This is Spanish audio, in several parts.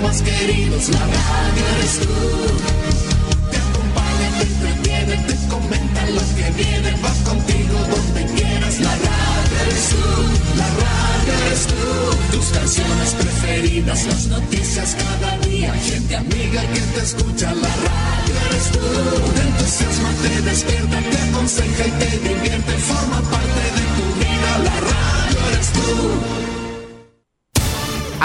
más queridos, la radio eres tú.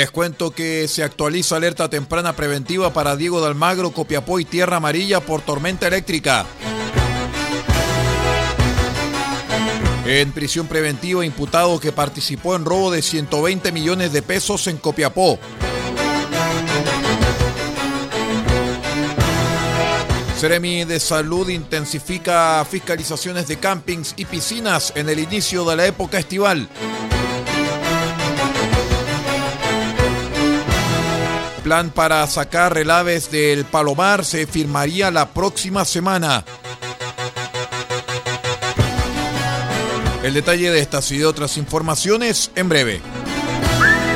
Les cuento que se actualiza alerta temprana preventiva para Diego de Almagro, Copiapó y Tierra Amarilla por tormenta eléctrica. En prisión preventiva, imputado que participó en robo de 120 millones de pesos en Copiapó. Seremi de Salud intensifica fiscalizaciones de campings y piscinas en el inicio de la época estival. Plan para sacar relaves del Palomar se firmaría la próxima semana. El detalle de estas y de otras informaciones en breve.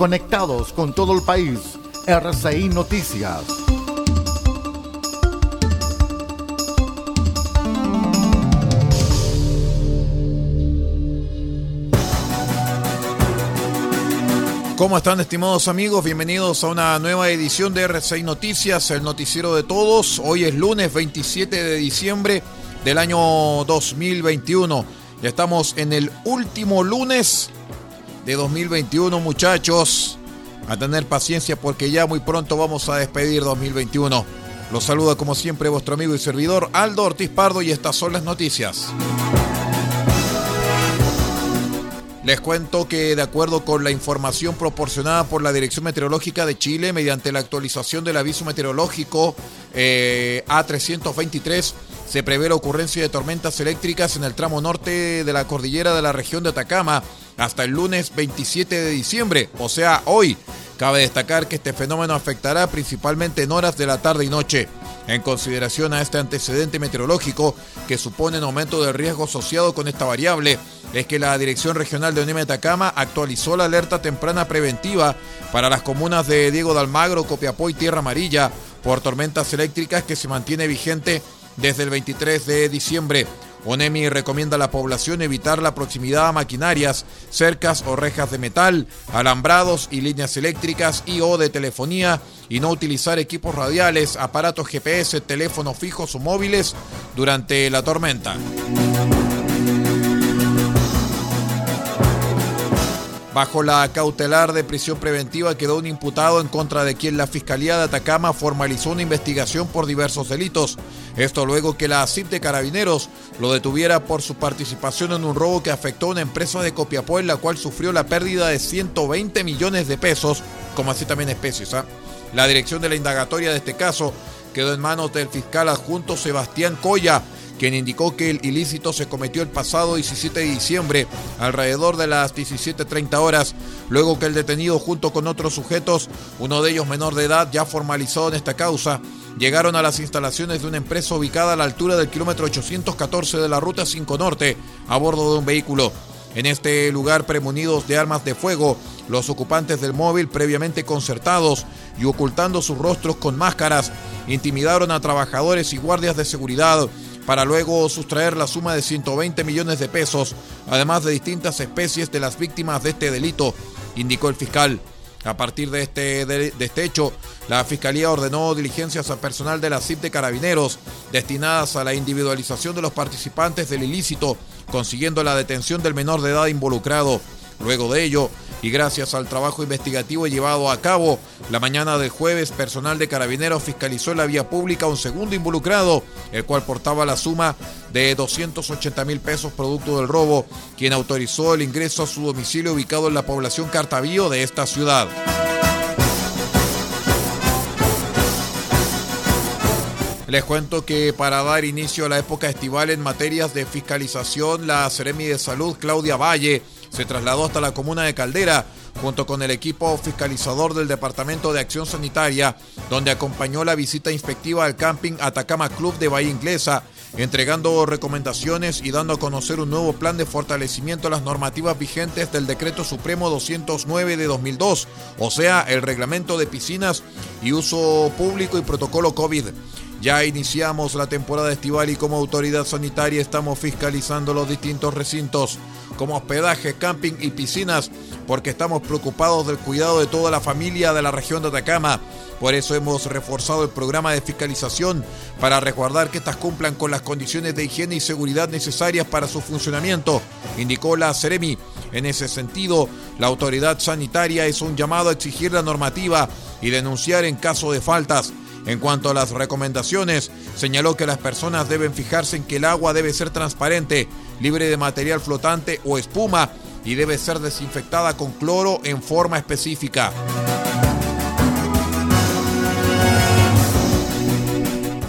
Conectados con todo el país. RCI Noticias. ¿Cómo están estimados amigos? Bienvenidos a una nueva edición de RCI Noticias, el noticiero de todos. Hoy es lunes 27 de diciembre del año 2021. Ya estamos en el último lunes de 2021, muchachos. A tener paciencia porque ya muy pronto vamos a despedir 2021. Los saluda como siempre vuestro amigo y servidor Aldo Ortiz Pardo y estas son las noticias. Les cuento que de acuerdo con la información proporcionada por la Dirección Meteorológica de Chile mediante la actualización del aviso meteorológico eh, A323, se prevé la ocurrencia de tormentas eléctricas en el tramo norte de la cordillera de la región de Atacama hasta el lunes 27 de diciembre, o sea, hoy. Cabe destacar que este fenómeno afectará principalmente en horas de la tarde y noche. En consideración a este antecedente meteorológico que supone un aumento de riesgo asociado con esta variable, es que la Dirección Regional de Unime Atacama actualizó la alerta temprana preventiva para las comunas de Diego de Almagro, Copiapó y Tierra Amarilla por tormentas eléctricas que se mantiene vigente desde el 23 de diciembre. ONEMI recomienda a la población evitar la proximidad a maquinarias, cercas o rejas de metal, alambrados y líneas eléctricas y o de telefonía y no utilizar equipos radiales, aparatos GPS, teléfonos fijos o móviles durante la tormenta. Bajo la cautelar de prisión preventiva quedó un imputado en contra de quien la Fiscalía de Atacama formalizó una investigación por diversos delitos. Esto luego que la CIP de Carabineros lo detuviera por su participación en un robo que afectó a una empresa de Copiapó en la cual sufrió la pérdida de 120 millones de pesos, como así también especies. ¿ah? La dirección de la indagatoria de este caso quedó en manos del fiscal adjunto Sebastián Coya, quien indicó que el ilícito se cometió el pasado 17 de diciembre, alrededor de las 17.30 horas, luego que el detenido junto con otros sujetos, uno de ellos menor de edad ya formalizado en esta causa, llegaron a las instalaciones de una empresa ubicada a la altura del kilómetro 814 de la Ruta 5 Norte, a bordo de un vehículo. En este lugar, premunidos de armas de fuego, los ocupantes del móvil, previamente concertados y ocultando sus rostros con máscaras, intimidaron a trabajadores y guardias de seguridad para luego sustraer la suma de 120 millones de pesos, además de distintas especies de las víctimas de este delito, indicó el fiscal. A partir de este, de, este hecho, la Fiscalía ordenó diligencias al personal de la CIP de Carabineros destinadas a la individualización de los participantes del ilícito, consiguiendo la detención del menor de edad involucrado. Luego de ello, y gracias al trabajo investigativo llevado a cabo, la mañana del jueves, personal de carabineros fiscalizó en la vía pública a un segundo involucrado, el cual portaba la suma de 280 mil pesos producto del robo, quien autorizó el ingreso a su domicilio ubicado en la población Cartavío de esta ciudad. Les cuento que para dar inicio a la época estival en materias de fiscalización, la Seremi de Salud, Claudia Valle, se trasladó hasta la comuna de Caldera junto con el equipo fiscalizador del Departamento de Acción Sanitaria, donde acompañó la visita inspectiva al camping Atacama Club de Bahía Inglesa, entregando recomendaciones y dando a conocer un nuevo plan de fortalecimiento a las normativas vigentes del Decreto Supremo 209 de 2002, o sea, el reglamento de piscinas y uso público y protocolo COVID. Ya iniciamos la temporada estival y como autoridad sanitaria estamos fiscalizando los distintos recintos como hospedaje, camping y piscinas porque estamos preocupados del cuidado de toda la familia de la región de Atacama. Por eso hemos reforzado el programa de fiscalización para resguardar que estas cumplan con las condiciones de higiene y seguridad necesarias para su funcionamiento, indicó la Ceremi. En ese sentido, la autoridad sanitaria es un llamado a exigir la normativa y denunciar en caso de faltas. En cuanto a las recomendaciones, señaló que las personas deben fijarse en que el agua debe ser transparente, libre de material flotante o espuma y debe ser desinfectada con cloro en forma específica.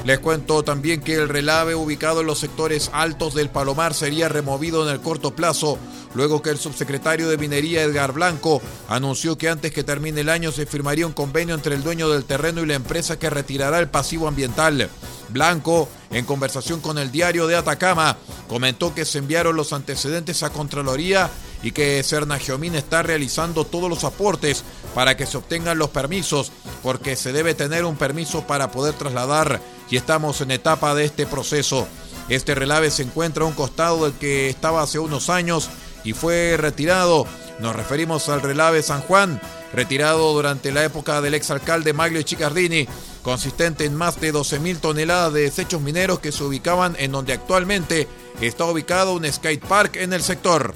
Les cuento también que el relave ubicado en los sectores altos del Palomar sería removido en el corto plazo, luego que el subsecretario de Minería Edgar Blanco anunció que antes que termine el año se firmaría un convenio entre el dueño del terreno y la empresa que retirará el pasivo ambiental. Blanco, en conversación con el diario de Atacama, comentó que se enviaron los antecedentes a Contraloría y que Sernagiomín está realizando todos los aportes para que se obtengan los permisos, porque se debe tener un permiso para poder trasladar y estamos en etapa de este proceso. Este relave se encuentra a un costado del que estaba hace unos años y fue retirado. Nos referimos al relave San Juan, retirado durante la época del exalcalde Maglio Chicardini, consistente en más de 12.000 toneladas de desechos mineros que se ubicaban en donde actualmente está ubicado un skate park en el sector.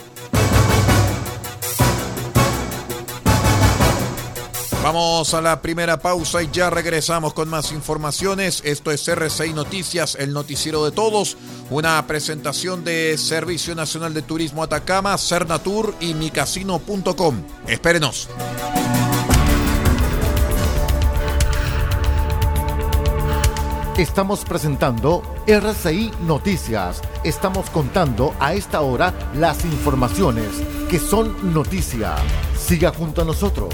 Vamos a la primera pausa y ya regresamos con más informaciones. Esto es RCI Noticias, el noticiero de todos. Una presentación de Servicio Nacional de Turismo Atacama, Cernatur y micasino.com. Espérenos. Estamos presentando RCI Noticias. Estamos contando a esta hora las informaciones que son noticia. Siga junto a nosotros.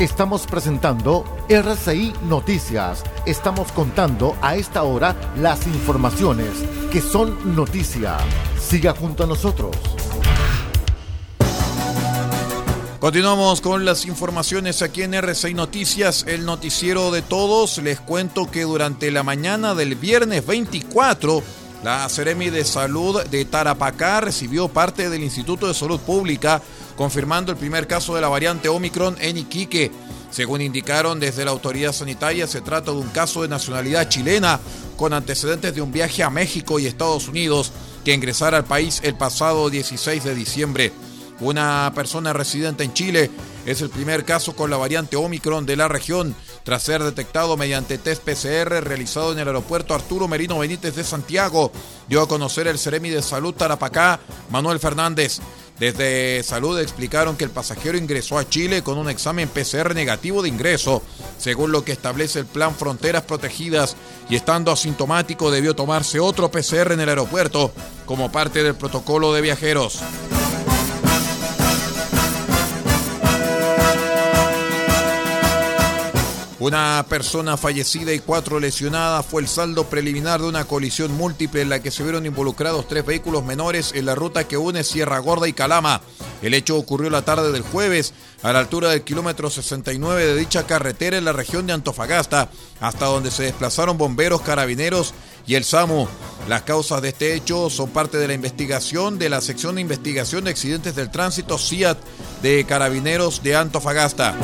Estamos presentando RCI Noticias. Estamos contando a esta hora las informaciones que son noticia. Siga junto a nosotros. Continuamos con las informaciones aquí en RCI Noticias, el noticiero de todos. Les cuento que durante la mañana del viernes 24, la Seremi de Salud de Tarapacá recibió parte del Instituto de Salud Pública confirmando el primer caso de la variante Omicron en Iquique. Según indicaron desde la autoridad sanitaria, se trata de un caso de nacionalidad chilena con antecedentes de un viaje a México y Estados Unidos que ingresara al país el pasado 16 de diciembre. Una persona residente en Chile es el primer caso con la variante Omicron de la región, tras ser detectado mediante test PCR realizado en el aeropuerto Arturo Merino Benítez de Santiago, dio a conocer el Ceremi de Salud Tarapacá, Manuel Fernández. Desde Salud explicaron que el pasajero ingresó a Chile con un examen PCR negativo de ingreso, según lo que establece el plan Fronteras Protegidas, y estando asintomático debió tomarse otro PCR en el aeropuerto como parte del protocolo de viajeros. Una persona fallecida y cuatro lesionadas fue el saldo preliminar de una colisión múltiple en la que se vieron involucrados tres vehículos menores en la ruta que une Sierra Gorda y Calama. El hecho ocurrió la tarde del jueves a la altura del kilómetro 69 de dicha carretera en la región de Antofagasta, hasta donde se desplazaron bomberos, carabineros y el SAMU. Las causas de este hecho son parte de la investigación de la sección de investigación de accidentes del tránsito CIAT de Carabineros de Antofagasta.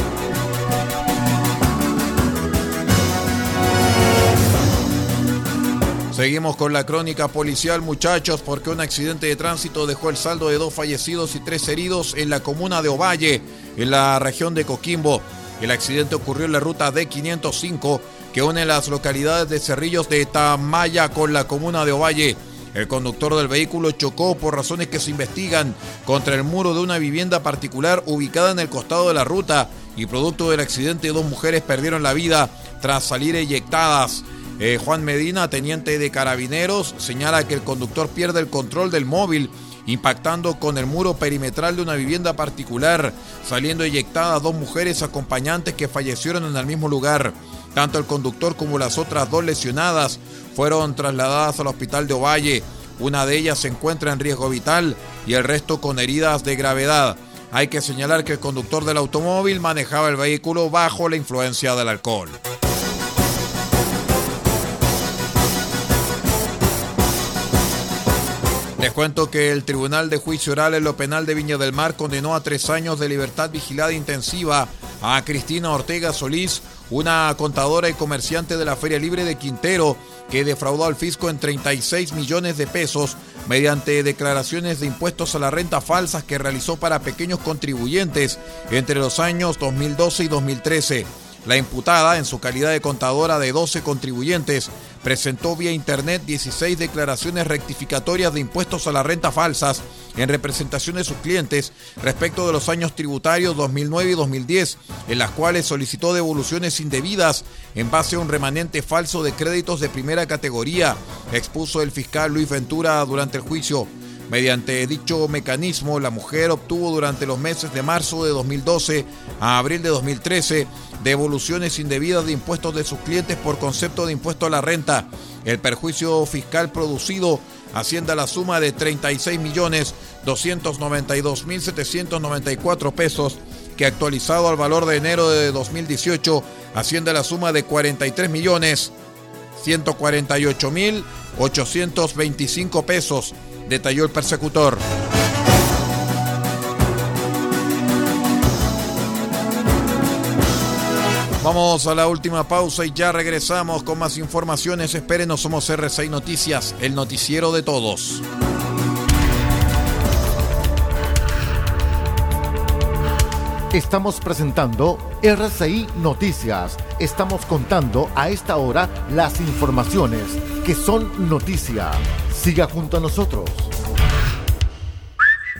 Seguimos con la crónica policial, muchachos, porque un accidente de tránsito dejó el saldo de dos fallecidos y tres heridos en la comuna de Ovalle, en la región de Coquimbo. El accidente ocurrió en la ruta D505 que une las localidades de Cerrillos de Tamaya con la comuna de Ovalle. El conductor del vehículo chocó por razones que se investigan contra el muro de una vivienda particular ubicada en el costado de la ruta y producto del accidente dos mujeres perdieron la vida tras salir eyectadas. Eh, Juan Medina, teniente de carabineros, señala que el conductor pierde el control del móvil impactando con el muro perimetral de una vivienda particular, saliendo eyectadas dos mujeres acompañantes que fallecieron en el mismo lugar. Tanto el conductor como las otras dos lesionadas fueron trasladadas al hospital de Ovalle. Una de ellas se encuentra en riesgo vital y el resto con heridas de gravedad. Hay que señalar que el conductor del automóvil manejaba el vehículo bajo la influencia del alcohol. Les cuento que el Tribunal de Juicio Oral en lo Penal de Viña del Mar condenó a tres años de libertad vigilada intensiva a Cristina Ortega Solís, una contadora y comerciante de la Feria Libre de Quintero, que defraudó al fisco en 36 millones de pesos mediante declaraciones de impuestos a la renta falsas que realizó para pequeños contribuyentes entre los años 2012 y 2013. La imputada, en su calidad de contadora de 12 contribuyentes, presentó vía Internet 16 declaraciones rectificatorias de impuestos a la renta falsas en representación de sus clientes respecto de los años tributarios 2009 y 2010, en las cuales solicitó devoluciones indebidas en base a un remanente falso de créditos de primera categoría, expuso el fiscal Luis Ventura durante el juicio. Mediante dicho mecanismo, la mujer obtuvo durante los meses de marzo de 2012 a abril de 2013 devoluciones indebidas de impuestos de sus clientes por concepto de impuesto a la renta. El perjuicio fiscal producido asciende a la suma de 36 millones 292 mil 794 pesos que actualizado al valor de enero de 2018 asciende a la suma de 43 millones 148 mil 825 pesos detalló el persecutor. Vamos a la última pausa y ya regresamos con más informaciones. Espérenos, somos R6 Noticias, el noticiero de todos. Estamos presentando RCI Noticias. Estamos contando a esta hora las informaciones que son noticia. Siga junto a nosotros.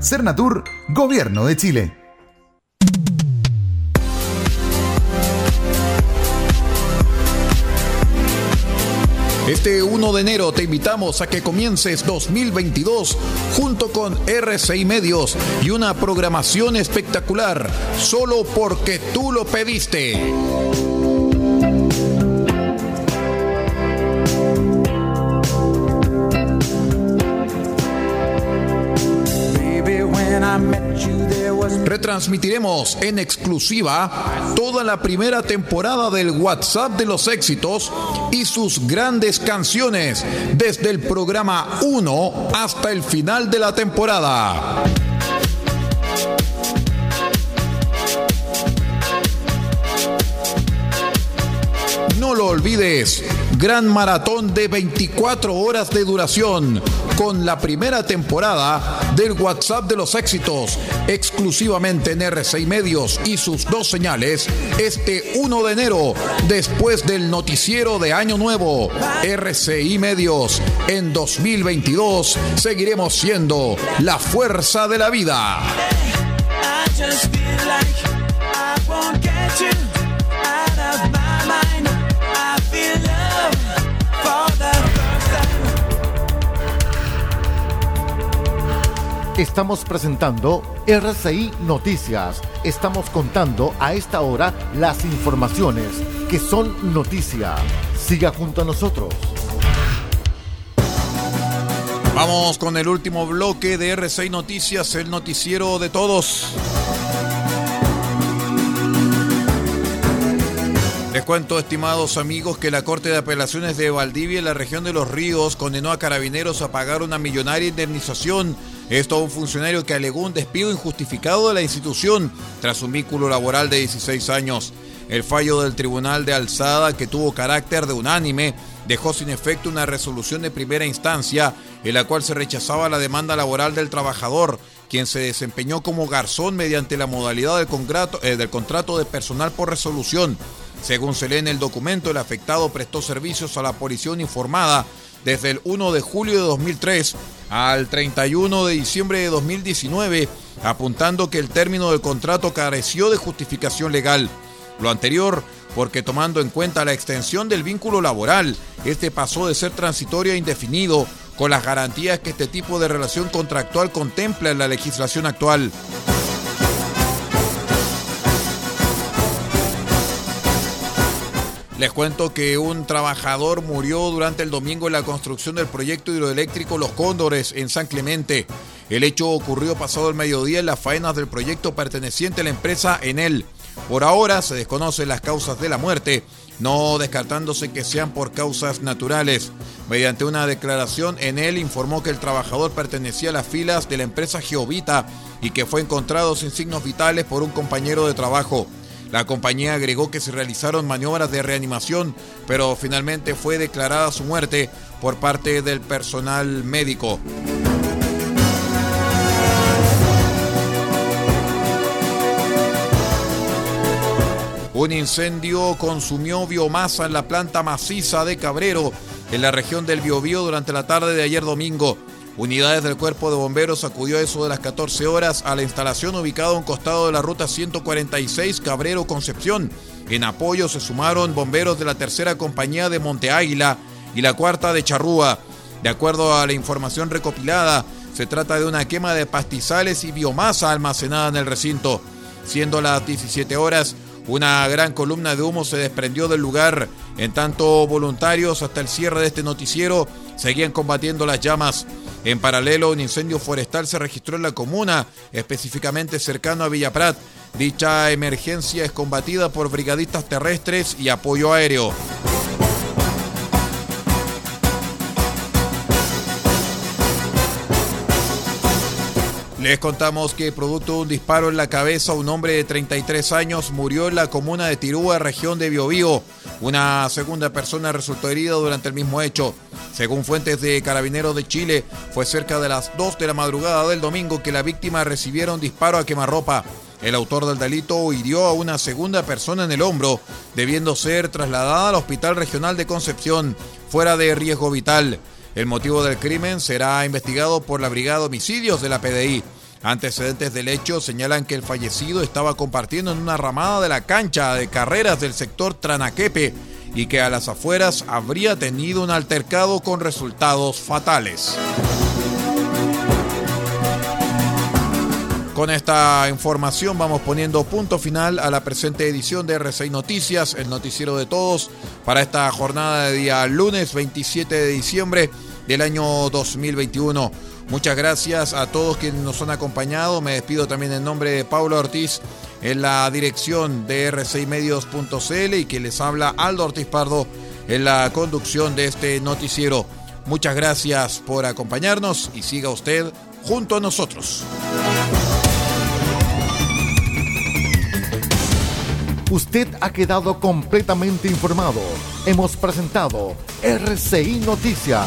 Cernatur, Gobierno de Chile. Este 1 de enero te invitamos a que comiences 2022 junto con RCI Medios y una programación espectacular, solo porque tú lo pediste. Retransmitiremos en exclusiva toda la primera temporada del WhatsApp de los éxitos y sus grandes canciones desde el programa 1 hasta el final de la temporada. No lo olvides, gran maratón de 24 horas de duración con la primera temporada del WhatsApp de los éxitos, exclusivamente en R6 Medios y sus dos señales, este 1 de enero, después del noticiero de Año Nuevo, RCI Medios. En 2022 seguiremos siendo la fuerza de la vida. Estamos presentando RCI Noticias. Estamos contando a esta hora las informaciones que son noticia. Siga junto a nosotros. Vamos con el último bloque de RCI Noticias, el noticiero de todos. Les cuento, estimados amigos, que la Corte de Apelaciones de Valdivia en la región de Los Ríos condenó a carabineros a pagar una millonaria indemnización. Esto a un funcionario que alegó un despido injustificado de la institución tras un vínculo laboral de 16 años. El fallo del Tribunal de Alzada, que tuvo carácter de unánime, dejó sin efecto una resolución de primera instancia en la cual se rechazaba la demanda laboral del trabajador, quien se desempeñó como garzón mediante la modalidad del contrato, eh, de personal por resolución. Según se lee en el documento, el afectado prestó servicios a la policía uniformada desde el 1 de julio de 2003 al 31 de diciembre de 2019, apuntando que el término del contrato careció de justificación legal. Lo anterior, porque tomando en cuenta la extensión del vínculo laboral, este pasó de ser transitorio a indefinido, con las garantías que este tipo de relación contractual contempla en la legislación actual. Les cuento que un trabajador murió durante el domingo en la construcción del proyecto hidroeléctrico Los Cóndores en San Clemente. El hecho ocurrió pasado el mediodía en las faenas del proyecto perteneciente a la empresa Enel. Por ahora se desconocen las causas de la muerte, no descartándose que sean por causas naturales. Mediante una declaración, Enel informó que el trabajador pertenecía a las filas de la empresa Geovita y que fue encontrado sin signos vitales por un compañero de trabajo. La compañía agregó que se realizaron maniobras de reanimación, pero finalmente fue declarada su muerte por parte del personal médico. Un incendio consumió biomasa en la planta maciza de Cabrero, en la región del Biobío, durante la tarde de ayer domingo. Unidades del Cuerpo de Bomberos acudió a eso de las 14 horas a la instalación ubicada a un costado de la ruta 146 Cabrero Concepción. En apoyo se sumaron bomberos de la tercera compañía de Monte Águila y la cuarta de Charrúa. De acuerdo a la información recopilada, se trata de una quema de pastizales y biomasa almacenada en el recinto. Siendo las 17 horas, Una gran columna de humo se desprendió del lugar. En tanto, voluntarios hasta el cierre de este noticiero seguían combatiendo las llamas. En paralelo, un incendio forestal se registró en la comuna, específicamente cercano a Villaprat. Dicha emergencia es combatida por brigadistas terrestres y apoyo aéreo. Les contamos que producto de un disparo en la cabeza, un hombre de 33 años murió en la comuna de Tirúa, región de Biobío. Una segunda persona resultó herida durante el mismo hecho. Según fuentes de Carabineros de Chile, fue cerca de las 2 de la madrugada del domingo que la víctima recibiera un disparo a quemarropa. El autor del delito hirió a una segunda persona en el hombro, debiendo ser trasladada al Hospital Regional de Concepción, fuera de riesgo vital. El motivo del crimen será investigado por la Brigada de Homicidios de la PDI. Antecedentes del hecho señalan que el fallecido estaba compartiendo en una ramada de la cancha de carreras del sector Tranaquepe y que a las afueras habría tenido un altercado con resultados fatales. Con esta información vamos poniendo punto final a la presente edición de R6 Noticias, el noticiero de todos, para esta jornada de día lunes 27 de diciembre del año 2021. Muchas gracias a todos quienes nos han acompañado. Me despido también en nombre de Paulo Ortiz en la dirección de r6medios.cl y que les habla Aldo Ortiz Pardo en la conducción de este noticiero. Muchas gracias por acompañarnos y siga usted junto a nosotros. Usted ha quedado completamente informado. Hemos presentado RCI Noticias,